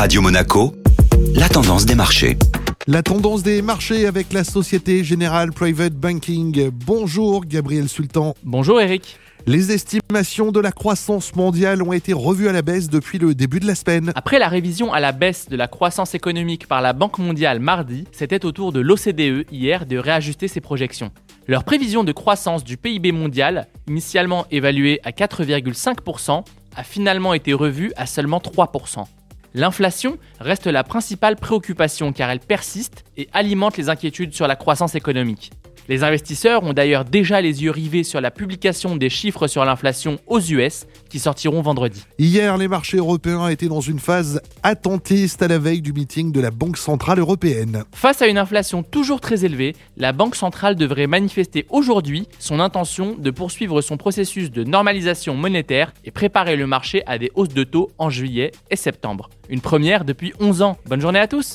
Radio Monaco, la tendance des marchés. La tendance des marchés avec la Société Générale Private Banking. Bonjour Gabriel Sultan. Bonjour Eric. Les estimations de la croissance mondiale ont été revues à la baisse depuis le début de la semaine. Après la révision à la baisse de la croissance économique par la Banque mondiale mardi, c'était au tour de l'OCDE hier de réajuster ses projections. Leur prévision de croissance du PIB mondial, initialement évaluée à 4,5%, a finalement été revue à seulement 3%. L'inflation reste la principale préoccupation car elle persiste et alimente les inquiétudes sur la croissance économique. Les investisseurs ont d'ailleurs déjà les yeux rivés sur la publication des chiffres sur l'inflation aux US qui sortiront vendredi. Hier, les marchés européens étaient dans une phase attentiste à la veille du meeting de la Banque Centrale Européenne. Face à une inflation toujours très élevée, la Banque Centrale devrait manifester aujourd'hui son intention de poursuivre son processus de normalisation monétaire et préparer le marché à des hausses de taux en juillet et septembre. Une première depuis 11 ans. Bonne journée à tous